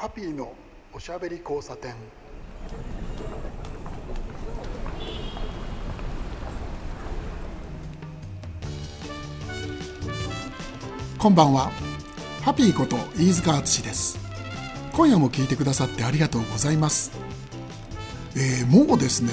ハピーのおしゃべり交差点。こんばんは。ハピーこと飯塚敦です。今夜も聞いてくださってありがとうございます。えー、もうですね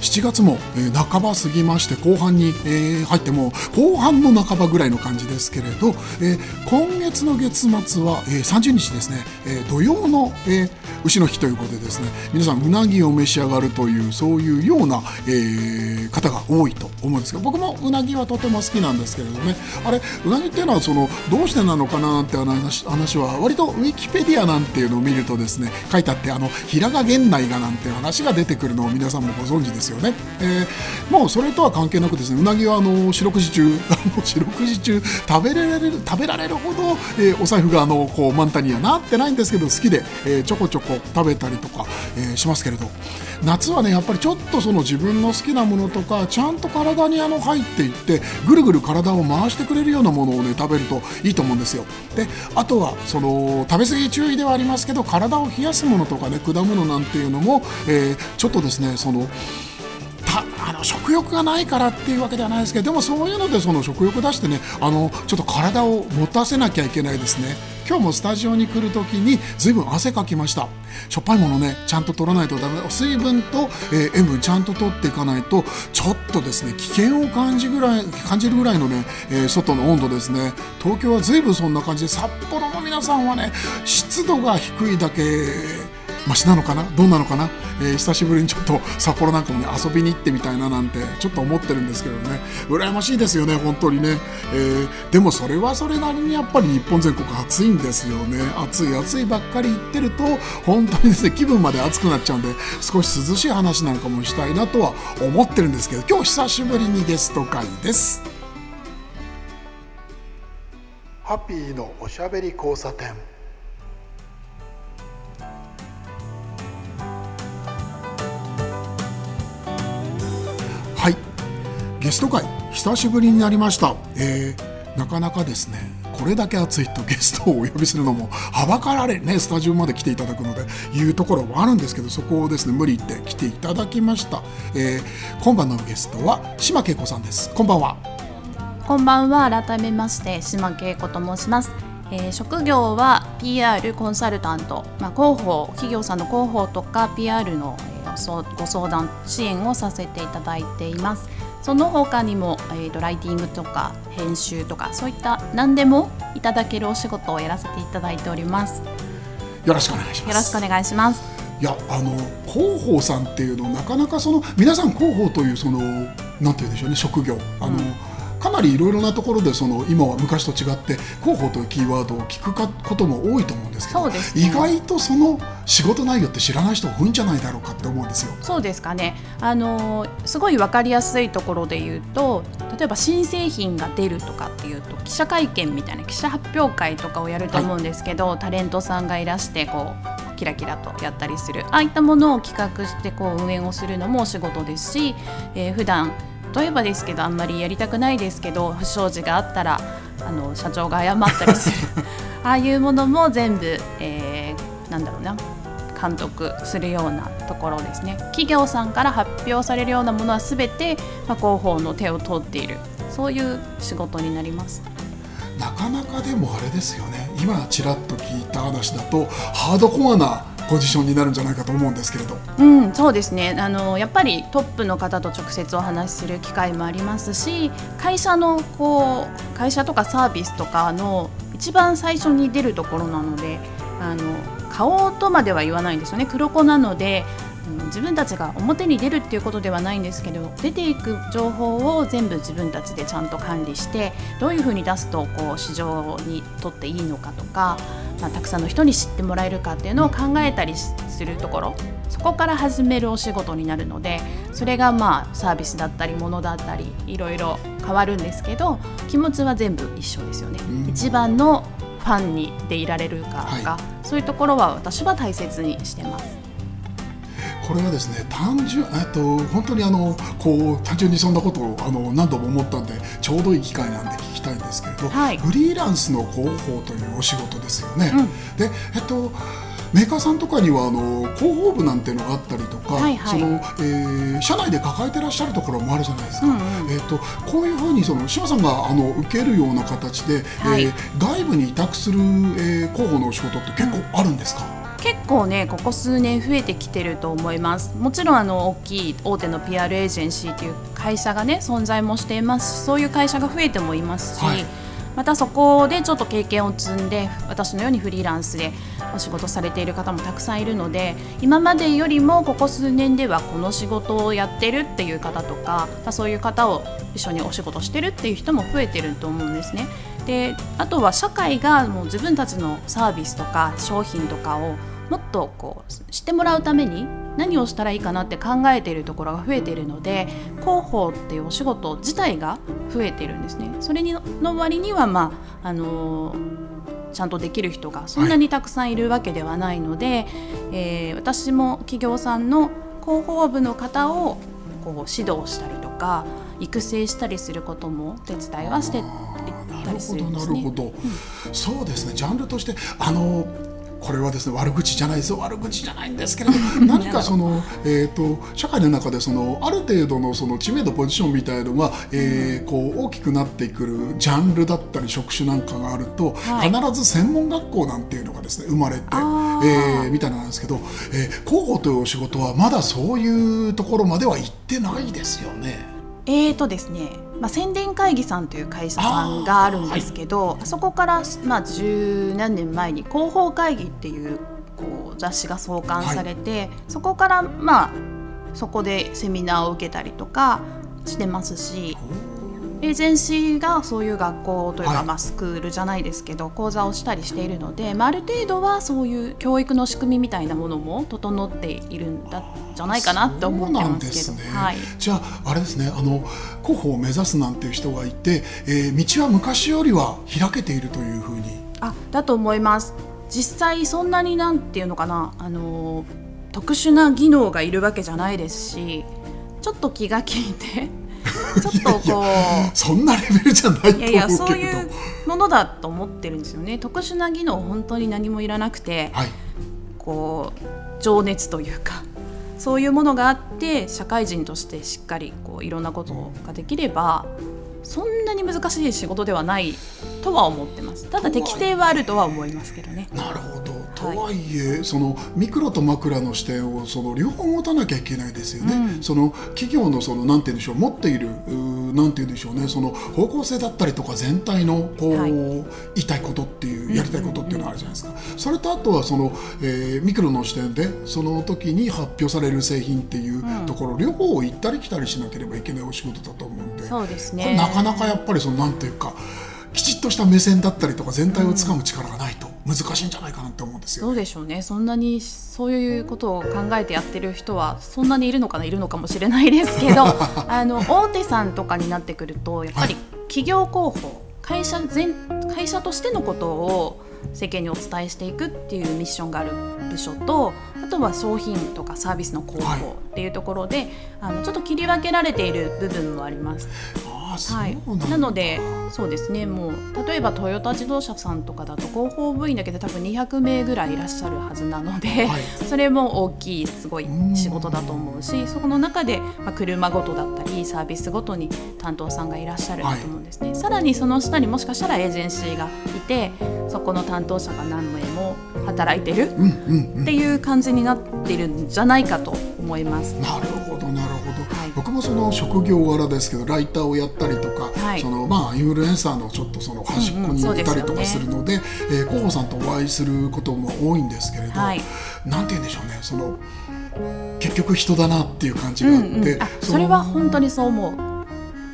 7月も、えー、半ば過ぎまして後半に、えー、入っても後半の半ばぐらいの感じですけれど、えー、今月の月末は、えー、30日ですね、え、土曜の、え、牛の日ということでですね皆さんうなぎを召し上がるというそういうような、え、方が多いと思うんですけど僕もうなぎはとても好きなんですけれどねあれうなぎっていうのはそのどうしてなのかななんて話話は割とウィキペディアなんていうのを見るとですね書いてあってあの平賀源内がなんて話が出てくるのを皆さんもご存知ですよね。えー、もうそれとは関係なくですねうなぎはあの四六時中四六時中食べられる食べられるほど、えー、お財布があのこう満タンにはなってないんですけど好きで、えー、ちょこちょこ食べたりとか、えー、しますけれど夏はねやっぱりちょっとその自分の好きなものとかちゃんと体にあの入っていってぐるぐる体を回してくれるようなものをね食べるといいと思うんですよであとはその食べ過ぎ注意ではありますけど体を冷やすものとかね果物なんていうのも、えー、ちょっとですねそのあの食欲がないからっていうわけではないですけどでもそういうのでその食欲出してねあのちょっと体を持たせなきゃいけないですね。今日もスタジオに来る時にずいぶん汗かきました。しょっぱいものねちゃんと取らないとダメ。水分と、えー、塩分ちゃんと取っていかないとちょっとですね危険を感じぐらい感じるぐらいのね、えー、外の温度ですね。東京はずいぶんそんな感じで札幌の皆さんはね湿度が低いだけマシなのかな？どうなのかな、えー、久しぶりにちょっと札幌なんかもね遊びに行ってみたいななんてちょっと思ってるんですけどね。羨ましいですよね本当にね、えー、でもそれはそれなりにやっぱり日本全国暑いんですよね。暑い暑いばっかり言ってると本当にですね気分まで暑くなっちゃうんで少し涼しい話なんかもしたいなとは思ってるんですけど今日久しぶりにゲスト会です。ハッピーのおしゃべり交差点。ゲスト会久しぶりになりました、えー、なかなかですねこれだけ暑いとゲストをお呼びするのもはばかられねスタジオまで来ていただくのでいうところもあるんですけどそこをですね無理言って来ていただきました、えー、今晩のゲストは島恵子さんです。こんばんは。こんばんは。改めまして島恵子と申します。えー、職業は PR コンサルタント、まあ、広報企業さんの広報とか PR の、えー、ご相談支援をさせていただいています。その他にも、えーと、ライティングとか編集とかそういった何でもいただけるお仕事をやらせていただいております。よろしくお願いします。よろしくお願いします。いやあの広報さんっていうのなかなかその皆さん広報というそのなんて言うんでしょうね職業。あの、うんかなりいろいろなところでその今は昔と違って広報というキーワードを聞くことも多いと思うんですけど、ね、意外とその仕事内容って知らない人多いんじゃないだろうかって思うんですよ。そうですかね。あのすごい分かりやすいところで言うと例えば新製品が出るとかっていうと記者会見みたいな記者発表会とかをやると思うんですけど、はい、タレントさんがいらしてこうキラキラとやったりする。ああいったものを企画してこう運営をするのもお仕事ですし、えー、普段例えばですけどあんまりやりたくないですけど不祥事があったらあの社長が謝ったりする。ああいうものも全部、えー、なんだろうな。監督するようなところですね。企業さんから発表されるようなものは全て、まあ、広報の手を通っている。そういう仕事になります。なかなかでもあれですよね。今ちらっと聞いた話だとハードコアなポジションになるんじゃないかと思うんですけれど。うん、そうですね。あのやっぱりトップの方と直接お話しする機会もありますし、会社のこう会社とかサービスとかの一番最初に出るところなので、あの顔とまでは言わないんですよね。黒子なので。自分たちが表に出るっていうことではないんですけど出ていく情報を全部自分たちでちゃんと管理してどういうふうに出すとこう市場にとっていいのかとか、まあ、たくさんの人に知ってもらえるかっていうのを考えたりするところそこから始めるお仕事になるのでそれがまあサービスだったりものだったりいろいろ変わるんですけど気持ちは全部一緒ですよね。一番のファンにでいられるかとか、はい、そういうところは私は大切にしてます。これはですね単純えっと本当にあのこう単純にそんなことをあの何度も思ったんでちょうどいい機会なんで聞きたいんですけれど、はいフリーランスの広報というお仕事ですよね。うんでえっとメーカーさんとかにはあの広報部なんていうのがあったりとか、はいはいそのえー社内で抱えてらっしゃるところもあるじゃないですか。うんうんえっとこういうふうにその志麻さんがあの受けるような形で、はいえー外部に委託する、えー広報のお仕事って結構あるんですか？結構ねここ数年増えてきてると思いますもちろんあの大きい大手の PR エージェンシーという会社がね存在もしていますしそういう会社が増えてもいますし、はいまたそこでちょっと経験を積んで私のようにフリーランスでお仕事されている方もたくさんいるので今までよりもここ数年ではこの仕事をやってるっていう方とか、まあ、そういう方を一緒にお仕事してるっていう人も増えてると思うんですね。であとは社会がもう自分たちのサービスとか商品とかをもっとこう知ってもらうために何をしたらいいかなって考えているところが増えているので広報っていうお仕事自体が増えてるんですね。それにの割には、まああのーちゃんとできる人がそんなにたくさんいるわけではないので、えー私も企業さんの広報部の方をこう指導したりとか育成したりすることもお手伝いはしていったりするんですね。なるほど、そうですねジャンルとしてあのこれはですね悪口じゃないですよ悪口じゃないんですけれど 何かその、えー、と社会の中でそのある程度のその知名度ポジションみたいのが、えーこう大きくなってくるジャンルだったり職種なんかがあると、はい。必ず専門学校なんていうのがですね生まれて、えーみたいなんですけど、えー広報というお仕事はまだそういうところまでは行ってないですよね。えーとですね、まあ、宣伝会議さんという会社さんがあるんですけどあ,、そこから、まあ、十何年前に広報会議っていうこう雑誌が創刊されて、そこからまあそこでセミナーを受けたりとかしてますしエージェンシーがそういう学校というか、はい。まあ、スクールじゃないですけど講座をしたりしているので、まあ、ある程度はそういう教育の仕組みみたいなものも整っているんだじゃないかなって思ってますけど。ね。はい、じゃああれですね。あの広報を目指すなんていう人がいて、えー道は昔よりは開けているというふうに。あだと思います。実際そんなになんていうのかなあの特殊な技能がいるわけじゃないですしちょっと気が利いてちょっとこう。そんなレベルじゃないと思うけれど。いやいやそういうものだと思ってるんですよね。特殊な技能本当に何もいらなくて。はい。こう情熱というか。そういうものがあって社会人としてしっかりこういろんなことができればそんなに難しい仕事ではないとは思ってます。ただ適性はあるとは思いますけどね。なるほどとはいえ、そのミクロとマクラの視点をその両方持たなきゃいけないですよね、うん。その企業のそのなんて言うんでしょう持っているなんて言うんでしょうね。その方向性だったりとか全体のこう、はい。言いたいことっていうやりたいことっていうのがあるじゃないですか、それとあとはその、えーミクロの視点でその時に発表される製品っていうところ、両方を行ったり来たりしなければいけないお仕事だと思うんで。そうですね。なかなかやっぱりそのなんていうかきちっとした目線だったりとか全体をつかむ力がないと難しいんじゃないかなって思うんですよ、どうでしょうね。そんなにそういうことを考えてやってる人はそんなにいるのかな？いるのかもしれないですけど あの大手さんとかになってくるとやっぱりは企業広報会社全会社としてのことを世間にお伝えしていくっていうミッションがある部署とあとは商品とかサービスの広はい。報っていうところで、あのちょっと切り分けられている部分もあります。ああそうはいなんだ、、なのでそうですね。もう例えばトヨタ自動車さんとかだと広報部員だけで多分200名ぐらいいらっしゃるはずなので、はい。それも大きいすごい仕事だと思うしそこの中で、まあ、車ごとだったりサービスごとに担当さんがいらっしゃると思うんですね、さらにその下にもしかしたらエージェンシーがいてそこの担当者が何名も働いてるっていう感じになってるんじゃないかと思います。なるほどなるほど、はい。僕もその職業柄ですけどライターをやったりとか、はい。そのまあインフルエンサーのちょっとその端っこにうんうんいたりとかするので,、えー広報さんとお会いすることも多いんですけれど、はい。なんて言うんでしょうね。その結局人だなっていう感じうがあって、んうん、あそのそれは本当にそう思う。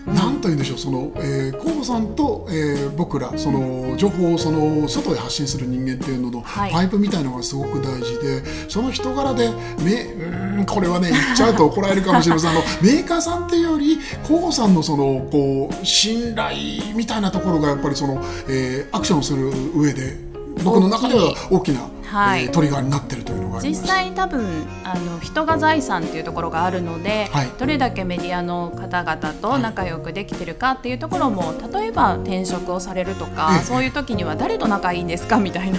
なんと言うんでしょうその、えー、河野さんと、えー僕らその情報をその外へ発信する人間っていうののはい。パイプみたいのがすごく大事で、その人柄でめうーんこれはね言っちゃうと怒られるかもしれません。あのメーカーさんっていうより河野さんのそのこう信頼みたいなところがやっぱりその、えーアクションする上で僕の中では大きな、はい。えートリガーになってるというのが実す。際多分あの人が財産っていうところがあるので、はい。どれだけメディアの方々と仲良くできてるかっていうところも例えば転職をされるとか、ええ。そういう時には誰と仲いいんですかみたいな、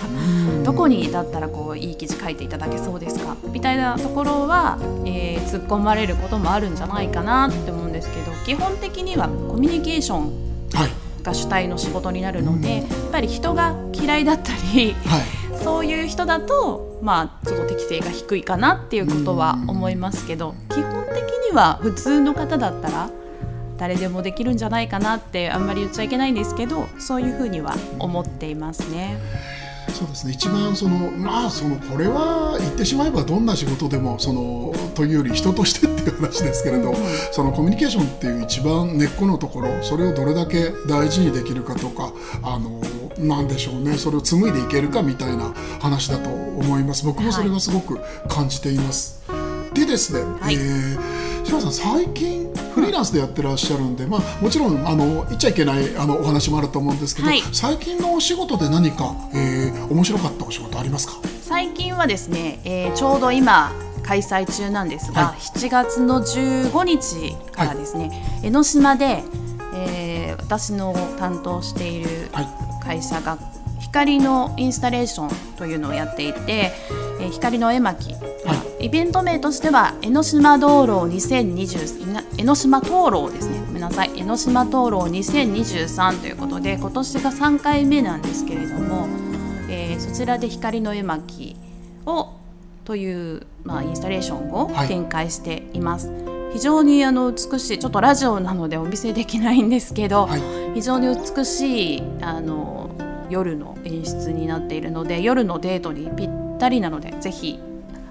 どこにだったらこういい記事書いていただけそうですか？みたいなところは、えー突っ込まれることもあるんじゃないかなって思うんですけど基本的にはコミュニケーションはい。が主体の仕事になるので、やっぱり人が嫌いだったりはいそういう人だとまあちょっと適性が低いかなっていうことは思いますけど基本的には普通の方だったら誰でもできるんじゃないかなってあんまり言っちゃいけないんですけどそういうふうには思っていますね。そうですね。一番そのまあそのこれは言ってしまえばどんな仕事でもそのというより人としてっていう話ですけれど、そのコミュニケーションっていう一番根っこのところそれをどれだけ大事にできるかとかあのなんでしょうね。それを紡いでいけるかみたいな話だと思います。僕もそれはすごく感じています。でですね、はい。えー島さん最近フリーランスでやってらっしゃるんで、まあ、もちろんあの言っちゃいけないあのお話もあると思うんですけど、はい。最近のお仕事で何か、えー面白かったお仕事ありますか？最近はですね、えーちょうど今開催中なんですが、は7月の15日からですね、江ノ島で、えー私の担当しているはい。会社が光のインスタレーションというのをやっていて、えー光の絵巻、イベント名としては江ノ島道路2020な江ノ島灯籠ですね。ごめんなさい。江ノ島灯籠2023ということで今年が3回目なんですけれども、えーそちらで光の絵巻をという、まあ、インスタレーションをはい。展開しています。非常にあの美しいちょっとラジオなのでお見せできないんですけど、はい。非常に美しいあの夜の演出になっているので夜のデートにぴったりなのでぜひ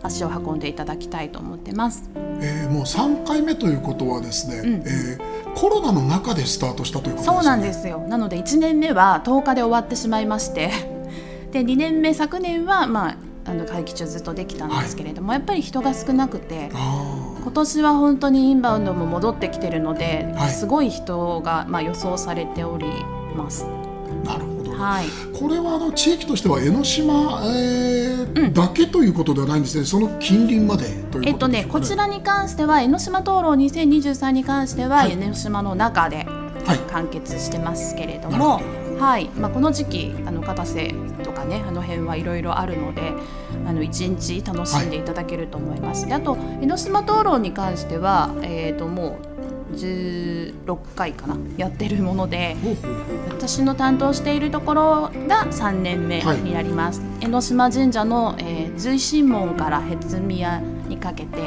足を運んでいただきたいと思ってます。えーもう3回目ということはですね、うんえーコロナの中でスタートしたということですね。そうなんですよなので1年目は10日で終わってしまいまして で2年目昨年はまああの会期中ずっとできたんですけれども、やっぱり人が少なくてあ今年は本当にインバウンドも戻ってきてるので、はいすごい人が、まあ、予想されております。ーなるほど、はい。これはあの地域としては江ノ島、えーだけということではないんですね。その近隣までということでしょうか、えっとね、こちらに関しては江ノ島灯籠2023に関しては、はい。江ノ島の中ではい。完結してますけれどもほど。はい。まあ、この時期あの片瀬とかねあの辺はいろいろあるのであの一日楽しんでいただけると思います、であと江ノ島灯籠に関しては、えー、ともう16回かなやってるもので私の担当しているところが3年目になります、江ノ島神社の、えー、随神門からヘツ宮にかけて、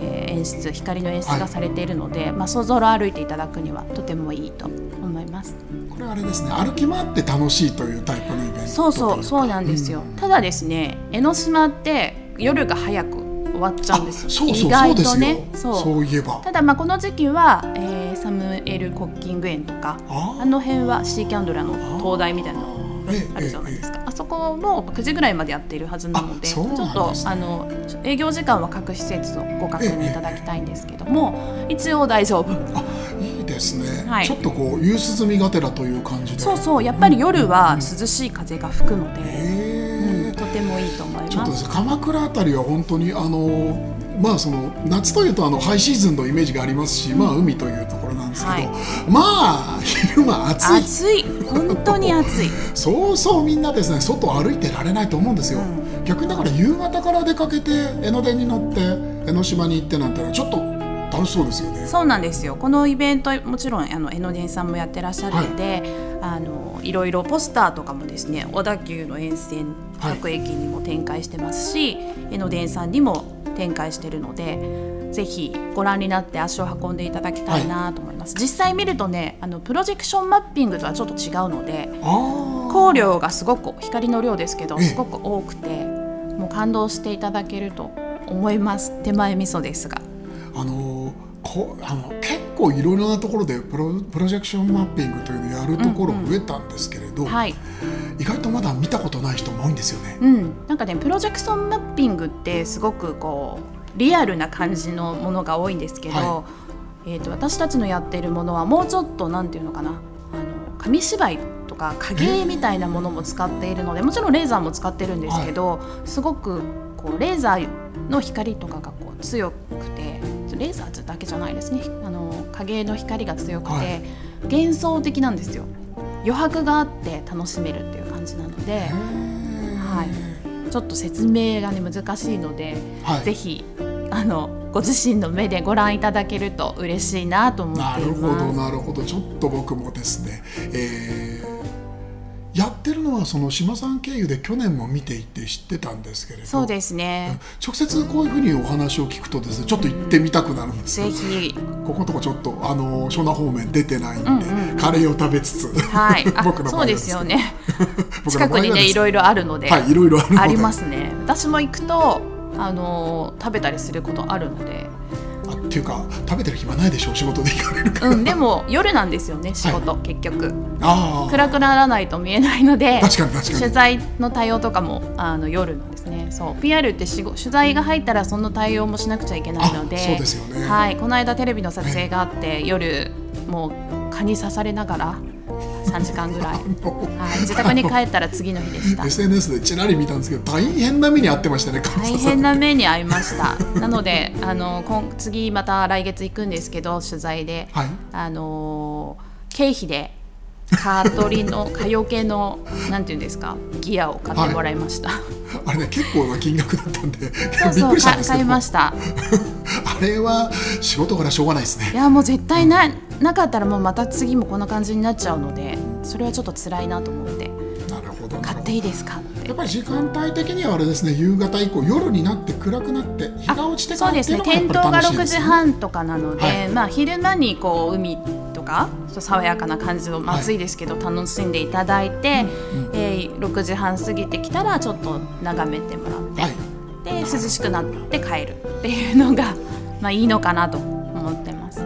えー演出光の演出がされているので、まあ、想像を歩いていただくにはとてもいいと思います。これはあれですね歩き回って楽しいというタイプのイベントそうそうそうなんですよ、ただですね江ノ島って夜が早く終わっちゃうんですよ。そうそう意外とね。そうそう。いえば。ただまあこの時期は、えーサムエル・コッキング園とかあの辺はシーキャンドラの灯台みたいなのええあるじゃないですか、あそこも9時ぐらいまでやっているはずなのであそうちょっとあの営業時間は各施設をご確認いただきたいんですけども、一応大丈夫。あいいですね、はい。ちょっとこう夕涼みがてらという感じで。そうそうやっぱり夜は涼しい風が吹くので、うんとてもいいと思います。ちょっとですね鎌倉あたりは本当にあのまあその夏というとあのハイシーズンのイメージがありますし、まあ海というところなんですけど、はい。まあ昼間暑い。暑い。本当に暑い。そうそうみんなですね外歩いてられないと思うんですよ、逆にだから夕方から出かけて江ノ電に乗って江ノ島に行ってなんてのはちょっと楽しそうですよね。そうなんですよ。このイベントもちろんあの江ノ電さんもやってらっしゃるので、あのいろいろポスターとかもですね小田急の沿線はい各駅にも展開してますし、江ノ電さんにも展開してるのでぜひご覧になって足を運んでいただきたいなと思います、実際見るとねあのプロジェクションマッピングとはちょっと違うのであ光量がすごく光の量ですけどええ。すごく多くてもう感動していただけると思います。手前味噌ですが。あのこあの結構いろいろなところでプロプロジェクションマッピングというのをやるところ増えたんですけれど、はい。意外とまだ見たことない人も多いんですよね。うん、なんかねプロジェクションマッピングってすごくこうリアルな感じのものが多いんですけど、はえー、と私たちのやっているものはもうちょっとなんていうのかな。あの紙芝居とか影みたいなものも使っているのでもちろんレーザーも使ってるんですけど、すごくこうレーザーの光とかがこう強くてレーザーだけじゃないですね。あの影の光が強くて、はい、幻想的なんですよ。余白があって楽しめるっていう感じなので、はい、ちょっと説明がね難しいので、はい、ぜひあのご自身の目でご覧いただけると嬉しいなと思っています。なるほどなるほど。ちょっと僕もですね、えーやってるのはその島さん経由で去年も見ていて知ってたんですけれど。そうですね。直接こういうふうにお話を聞くとですねちょっと行ってみたくなるんですぜひ。こことこちょっとあの湘南方面出てないんで、うんうん、カレーを食べつつ、はい、僕のそうですよね。近くにねいろいろあるので。はいいろいろありますね。私も行くとあの食べたりすることあるのでっていうか食べてる暇ないでしょう仕事で行かれるから、うん、でも夜なんですよね仕事、はい、結局暗くならないと見えないので確かに確かに。取材の対応とかもあの夜なんですね。そう PR って取材が入ったらその対応もしなくちゃいけないのでそうですよね。はいこの間テレビの撮影があって、夜もう蚊に刺されながら3時間ぐらい、はい、自宅に帰ったら次の日でした。SNS でちらり見たんですけど大変な目に遭ってましたね大変な目に遭いました。なのであの今次また来月行くんですけど取材で、はい、あの経費で蚊取りの蚊よけのなんていうんですかギアを買ってもらいました、はい、あれね結構な金額だったんでそうそう買いました。あれは仕事からしょうがないですね。いやもう絶対な,、なかったらもうまた次もこんな感じになっちゃうのでそれはちょっと辛いなと思って。なるほど買っていいですか？やっぱり時間帯的にはあれですね夕方以降夜になって暗くなって日が落ちてからっていうのがやっぱり楽しいです、ね、点灯が6時半とかなので、はい、まあ昼間にこう海か爽やかな感じの、まあ、暑いですけど楽しんでいただいて、はい、えー、6時半過ぎてきたらちょっと眺めてもらって、はい、で涼しくなって帰るっていうのが、まあ、いいのかなと思ってます。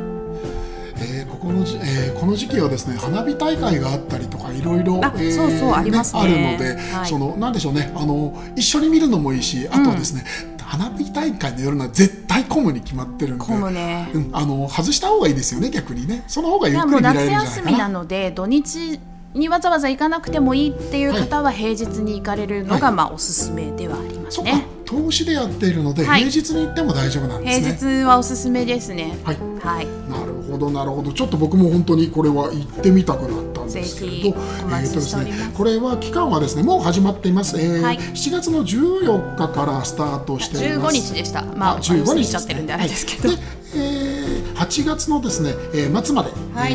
えー、ここのじ、えー、この時期はですね花火大会があったりとかいろいろあ、そうそうあります、ね、あるので、はい、そのなんでしょうねあの一緒に見るのもいいしあとはですね、うん花火大会の夜のは絶対混むに決まってるんで混むね、うん、あの外した方がいいですよね逆にねその方がゆっくり見られるんじゃないかな夏休みなので土日にわざわざ行かなくてもいいっていう方は平日に行かれるのがまあおすすめではありますね。はい、投資でやっているので、平日に行っても大丈夫なんですね。平日はおすすめですね。はい。はい。なるほどなるほど。ちょっと僕も本当にこれは行ってみたくなったんですけれど、えー、とですね、これは期間はですねもう始まっています。えーはい、7月の14日からスタートしています。15日でした。まあ15日ちゃってるんであれですけど。はい、で、えー、8月のですね、えー、末まで、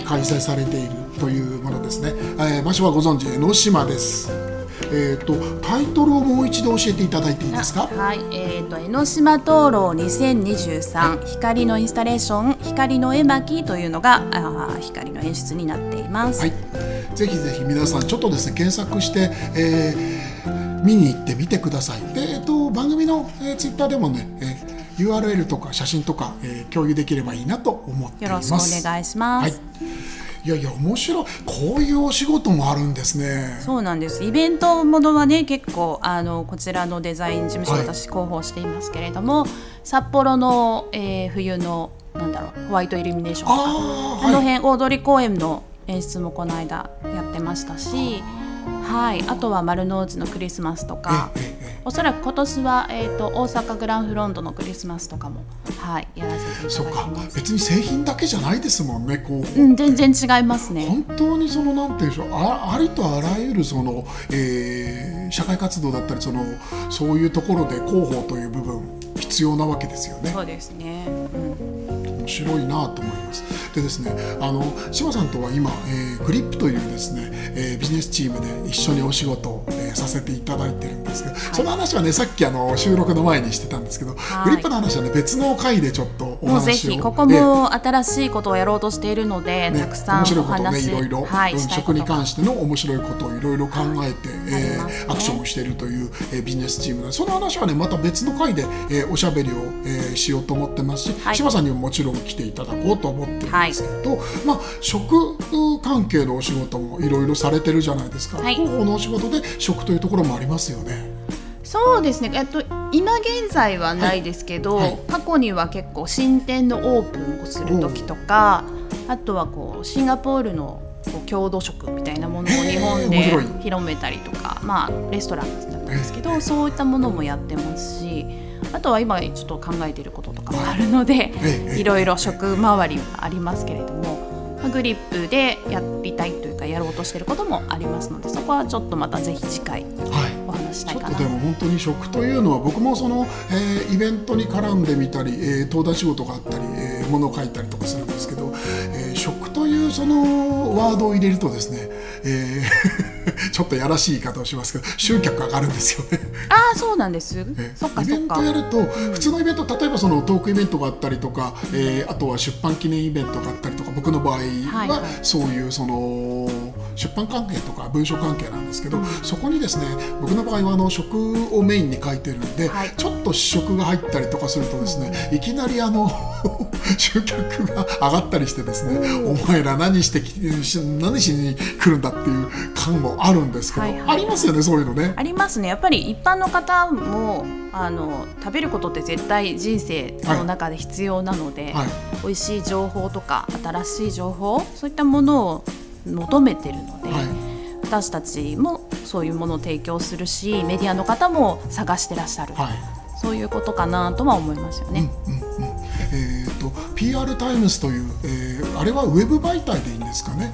開催されているというものですね。えー、場所はご存知江ノ島です。えーと、タイトルをもう一度教えていただいていいですか？はい、えーと、江ノ島灯籠2023、光のインスタレーション光の絵巻というのがあ光の演出になっています、はい、ぜひぜひ皆さんちょっとですね検索して、えー、見に行ってみてください。で、えーと、番組の、えー、ツイッターでもね、えー、URL とか写真とか、えー、共有できればいいなと思っています。よろしくお願いします、はいいやいや面白い。こういうお仕事もあるんですね。そうなんです。イベントものはね結構あのこちらのデザイン事務所、私広報していますけれども札幌の、えー、冬のなんだろうホワイトイルミネーションとかあ,、の辺大通公園の演出もこの間やってましたしはい。あとは丸の内のクリスマスとかおそらく今年は、えーと、大阪グランフロントのクリスマスとかも、はい、やらせていただきます。別に製品だけじゃないですもんねこう、うん、全然違いますね。本当にそのなんていうんでしょうあありとあらゆるその、えー、社会活動だったりそのそういうところで広報という部分必要なわけですよね。そうですね、うん。面白いなと思います。でですね、あの志麻さんとは今、えー、グリップというですね、えー、ビジネスチームで一緒にお仕事を、えー、させていただいてるんですけど、はい、その話はねさっきあの収録の前にしてたんですけど、はい、グリップの話はね別の回でちょっとお話をもうぜひここも新しいことをやろうとしているので、ね、たくさん面白いことねいろいろ、はい、食に関しての面白いことをいろいろ考えて、えー、アクションをしているという、えー、ビジネスチームでその話はねまた別の回で、えー、おしゃべりを、えー、しようと思ってますし、はい、志麻さんにももちろん来ていただこうと思ってるんですけど、はい、まあ、食関係のお仕事もいろいろされてるじゃないですか、はい、広報のお仕事で食というところもありますよね。そうですね、えっと、今現在はないですけど、はい、過去には結構新店のオープンをする時とかあとはこうシンガポールのこう郷土食みたいなものを日本で広めたりとか、まあ、レストランだったんですけど、そういったものもやってますしあとは今ちょっと考えていることとかもあるので、ええい。ろいろ食回りはありますけれども、まあグリップでやりたいというかやろうとしていることもありますのでそこはちょっとまたぜひ次回はい。お話ししたいかな。っとでも本当に食というのは僕もその、えーイベントに絡んでみたり、えー登壇仕事があったり、えー物を書いたりとかするんですけど、えー食というそのワードを入れるとですね、えー ちょっとやらしい言い方をしますけど集客上がるんですよね。ああそうなんです。えそっかイベントやると普通のイベント例えばそのトークイベントがあったりとか、えーあとは出版記念イベントがあったりとか僕の場合はいははい。そういうその出版関係とか文書関係なんですけど、そこにですね僕の場合はあの食をメインに書いてるんで、はい。ちょっと試食が入ったりとかするとですね、いきなりあの 集客が上がったりしてですね、お前ら何して何しに来るんだっていう感もあるんですけど、はいはい。ありますよねそういうのね。ありますね。やっぱり一般の方もあの食べることって絶対人生の中で必要なので、はい。美味しい情報とか新しい情報そういったものを求めてるので、はい。私たちもそういうものを提供するしメディアの方も探してらっしゃる、はい。そういうことかなとは思いますよね。えー、と PR タイムズという、えーあれはウェブ媒体でいいんですかね？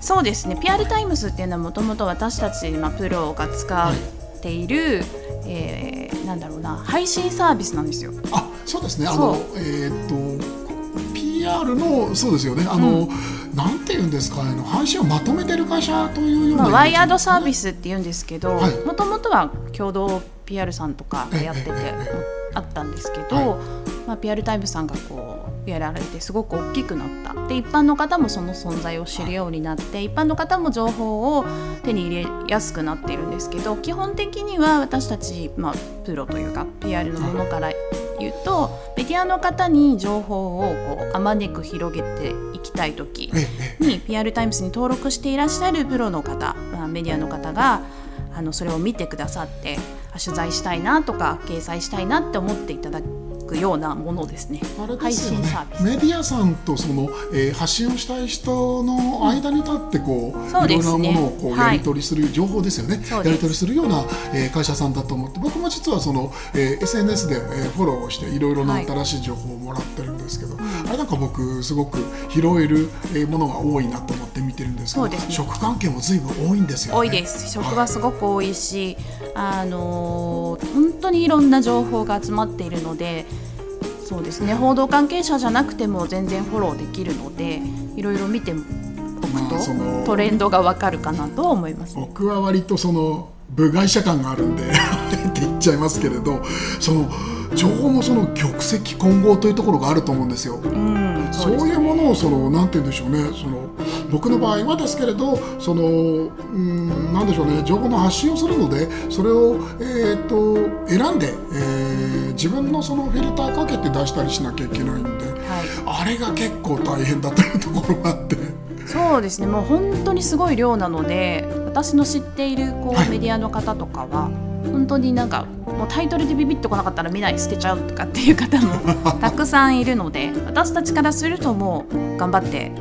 そうですね。PR タイムズっていうのはもともと私たち、まあ、プロが使っている、えーなんだろうな配信サービスなんですよ。あそうですね。あそのう。えっ、と PR のそうですよね。あの、なんていうんですかあの配信をまとめてる会社というようなまあ、ワイヤードサービスって言うんですけどはい。もともとは共同 PR さんとかがやっててあったんですけど、はまあ、PR タイムさんがこうやられてすごく大きくなった。で一般の方もその存在を知るようになって一般の方も情報を手に入れやすくなっているんですけど基本的には私たち、まあ、プロというか PR のものから言うとメディアの方に情報をこうあまねく広げていきたい時に PR タイムズに登録していらっしゃるプロの方、まあ、メディアの方があのそれを見てくださってあ取材したいなとか掲載したいなって思っていただくようなものですね。すよね。信サービス。メディアさんとその、えー発信をしたい人の間に立ってこう、そういろんなものをこうはい。やり取りする情報ですよね、やり取りするような、えー会社さんだと思って。僕も実はその、えー SNS で、えーフォローをしていろいろなはい。新しい情報をもらってるんですけど、あれなんか僕すごく拾えるえーものが多いなと思って見てるんですけどね。食関係も随分多いんですよね。多いです。食はすごく多いし、あのー本当にいろんな情報が集まっているのでそうですね報道関係者じゃなくても全然フォローできるのでいろいろ見ておくとトレンドがわかるかなとは思います、ね。僕は割とその部外者感があるんで あえて言っちゃいますけれどその情報もその玉石混合というところがあると思うんですよ。うん、そうですいうものをそのなんて言うんでしょうね。その僕の場合はですけれどそのうんなんでしょうね。情報の発信をするのでそれを、えー、と選んで、えー自分のそのフィルターかけて出したりしなきゃいけないんで、はい。あれが結構大変だというところがあって。そうですね。もう本当にすごい量なので私の知っているこう、はい。メディアの方とかは本当になんかもうタイトルでビビッとこなかったら見ない捨てちゃうとかっていう方もたくさんいるので私たちからするともう頑張って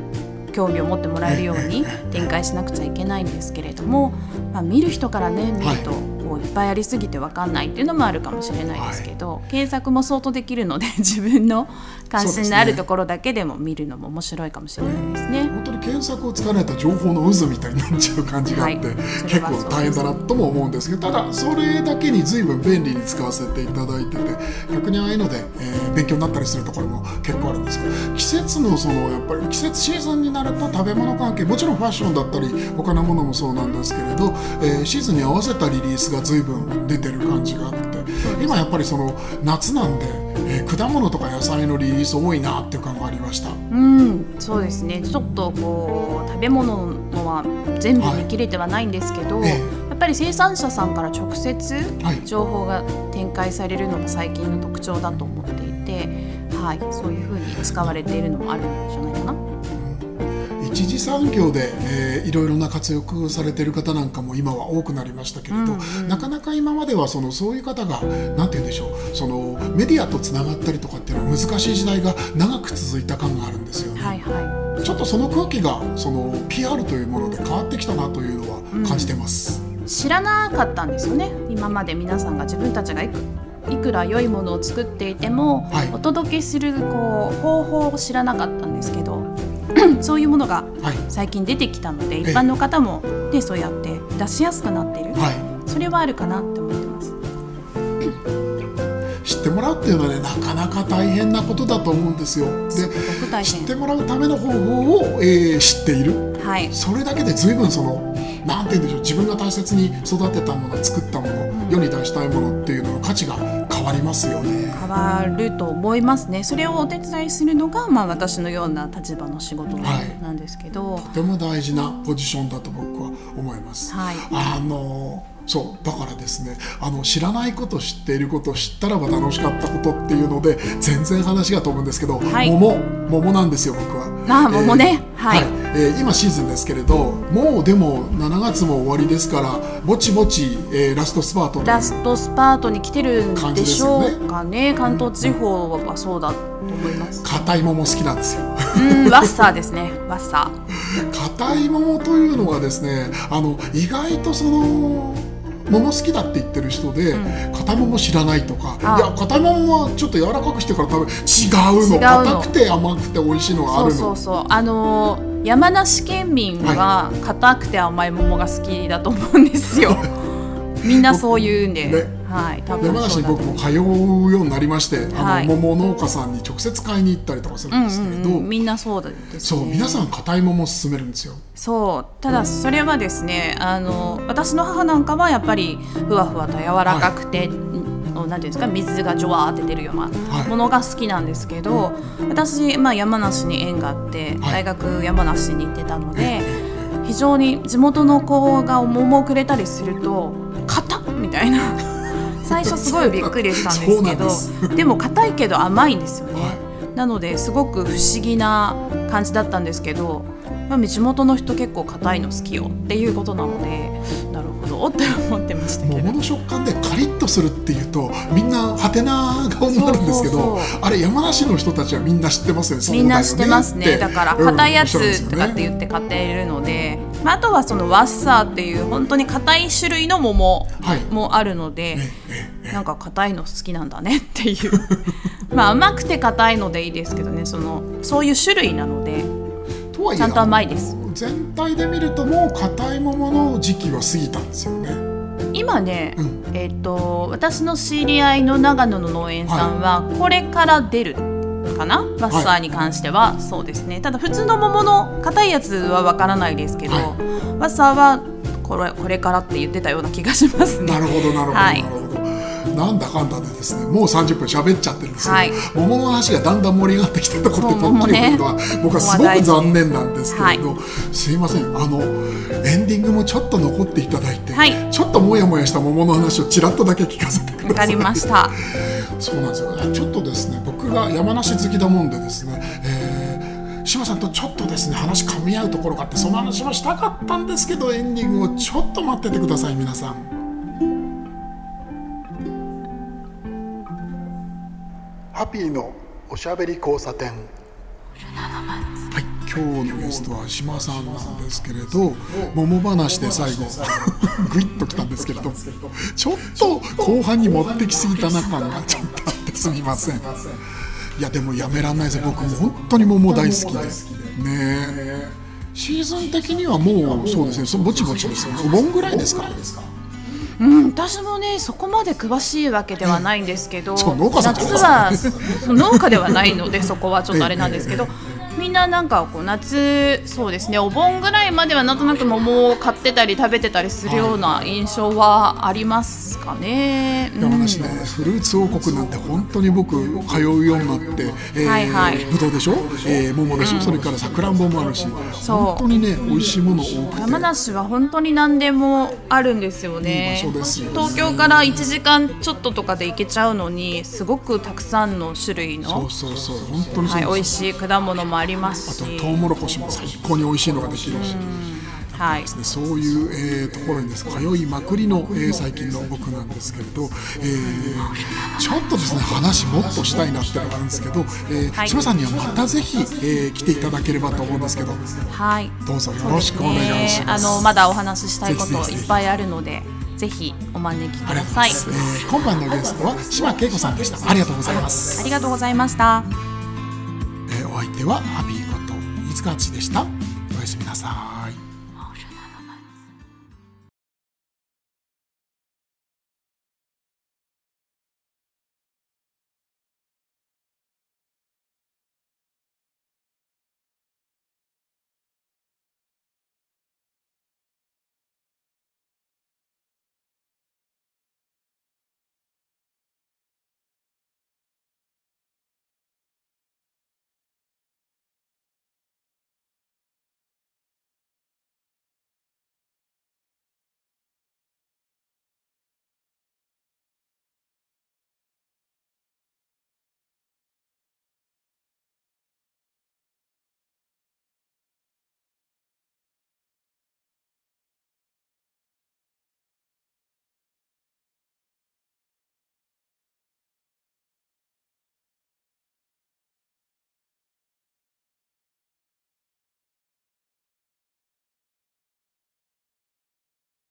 興味を持ってもらえるように展開しなくちゃいけないんですけれども、まあ、見る人からね見るとこういっぱいありすぎて分かんないっていうのもあるかもしれないですけど、検索も相当できるので 自分の関心のあるところだけでも見るのも面白いかもしれないですね。本当に検索を使わないと情報の渦みたいになっちゃう感じがあって、はい結構大変だなとも思うんですけどただそれだけに随分便利に使わせていただいてて逆にああいうので、えー勉強になったりするところも結構あるんですけど季節のそのやっぱり季節シーズンになると食べ物関係もちろんファッションだったり他のものもそうなんですけれど、えーシーズンに合わせたリリースが随分出てる感じがあって今やっぱりその夏なんで、えー果物とか野菜のリリース多いなっていう感がありました。うん、そうですね。ちょっとこう食べ物のは全部見切れてはないんですけど、ええやっぱり生産者さんから直接はい情報が展開されるのが最近の特徴だと思っていて、はい、そういうふうに使われているのもあるんじゃないかな。一次産業で、えーいろいろな活躍されている方なんかも今は多くなりましたけれど、なかなか今まではそのそういう方がなんて言うんでしょうそのメディアとつながったりとかっていうのは難しい時代が長く続いた感があるんですよね。はいはい。ちょっとその空気がその PR というもので変わってきたなというのは感じてます、知らなかったんですよね。今まで皆さんが自分たちがいくいくら良いものを作っていても、はい。お届けするこう方法を知らなかったんですけどそういうものがはい。最近出てきたのでえ一般の方も、ね、そうやって出しやすくなっている、はい。それはあるかなって思ってます。知ってもらうっていうのはねなかなか大変なことだと思うんですよ。で知って変もらうための方法を、えー知っている。はい。それだけで随分そのなんて言うんでしょう自分が大切に育てたもの作ったもの、世に出したいものっていうのの価値が変わりますよね。変わると思いますね。それをお手伝いするのが、まあ、私のような立場の仕事はい。なんですけど、とても大事なポジションだと僕は思います、はい。あのそうだからですねあの知らないこと知っていること知ったらば楽しかったことっていうので全然話が飛ぶんですけど、はい。桃桃なんですよ僕はあ桃ね。はい。えー今シーズンですけれどもうでも7月も終わりですからぼちぼち、えーラストスパートラストスパートに来てるんでしょうかね。関東地方はそうだと思います。硬い桃好きなんですよ。うんワッサーですね。ワッサ硬い桃というのがですねあの意外とその桃好きだって言ってる人で、硬い桃知らないとかあいや硬い桃はちょっと柔らかくしてから食べ違うの。硬くて甘くて美味しいのがあそうるの。そうそうあのー山梨県民は硬くて甘い桃が好きだと思うんですよ。みんなそう言うんで、ねはい多分山梨に僕も通うようになりまして、あのはい。桃農家さんに直接買いに行ったりとかするんですけれど、うんうん、みんなそうですね。そう皆さん硬い桃を勧めるんですよ。そう。ただそれはですねあの私の母なんかはやっぱりふわふわと柔らかくて、なんていうんですか水がジョワーって出るようはない。ものが好きなんですけど、私、まあ、山梨に縁があって、はい。大学山梨に行ってたので、非常に地元の子が桃をくれたりすると「硬っ!」みたいな最初すごいびっくりしたんですけどでも硬いけど甘いんですよね。はなのですごく不思議な感じだったんですけど、まあ、地元の人結構硬いの好きよっていうことなのでなるほどって思ってましたけど。桃の食感でカリッとするっていうとみんなハテナ顔になるんですけどあれ山梨の人たちはみんな知ってますよねみんな知ってますね。だから硬いやつとかってう言って買っているので、まあ、あとはそのワッサーっていう本当に硬い種類の桃はい。もあるので、なんか硬いの好きなんだねっていう。まあ甘くて硬いのでいいですけどね。そのそういう種類なのでちゃんと甘いです。全体で見るともう硬い桃の時期は過ぎたんですよね。今ね、うん。えっ、と私の知り合いの長野の農園さんはこれから出るかな？ワッサーに関しては、そうですね。ただ普通の桃の硬いやつはわからないですけど、はワッサーはこれこれからって言ってたような気がしますね。なるほどなるほど、はいなんだかんだでですねもう30分喋っちゃってるんですけど、はい。桃の話がだんだん盛り上がってきたところでそう止まる桃ね。のは僕はすごく残念なんですけれど、はすいません。あのエンディングもちょっと残っていただいて、はい。ちょっともやもやした桃の話をちらっとだけ聞かせてください。わかりました。そうなんですよ。ちょっとですね僕が山梨好きだもんでですね、えー、志麻さんとちょっとですね話噛み合うところがあってその話もしたかったんですけどエンディングをちょっと待っててください皆さんハピーのおしゃべり交差点。はい、今日のゲストは島さんなんですけれど桃話で最後グイッときたんですけれどちょっと後半に持ってきすぎたな感がちょっとあってすみません。いやでもやめらんないです。僕も本当に桃大好きで。ねえ。シーズン的にはもうそうですね。そぼちぼちですよね。お盆ぐらいですかうん、私もねそこまで詳しいわけではないんですけど、夏は農家ではないのでそこはちょっとあれなんですけど、みんななんかこう夏そうですねお盆ぐらいまではなんとなく桃を買ってたり食べてたりするような印象はありますかね。うん。山梨ね、フルーツ王国なんて本当に僕通うようになって、えーはいはい。ぶどうでしょ、えー、桃でしょ、それからさくらんぼもあるしそう。本当にね美味しいもの多くて。山梨は本当に何でもあるんですよね。いい東京から1時間ちょっととかで行けちゃうのにすごくたくさんの種類そのうそうそう。本当にそうはい、美味しい果物もありますあとしトウモロコシも最高に美味しいのができるし。はい。ですね、そういう、えーところにです通いまくりの、えー最近の僕なんですけれど、えーちょっとですね話もっとしたいなっていうのがあるんですけど、えーはい。さんにはまたぜひ、えー来ていただければと思うんですけど。はい。どうぞよろしくお願いします。ね。あのまだお話ししたいこといっぱいあるのでぜひお招きください。えー今晩のゲストは島恵子さんでした。ありがとうございます。ありがとうございました。えーお相手はハビーこと飯塚敦でした。おやすみなさい。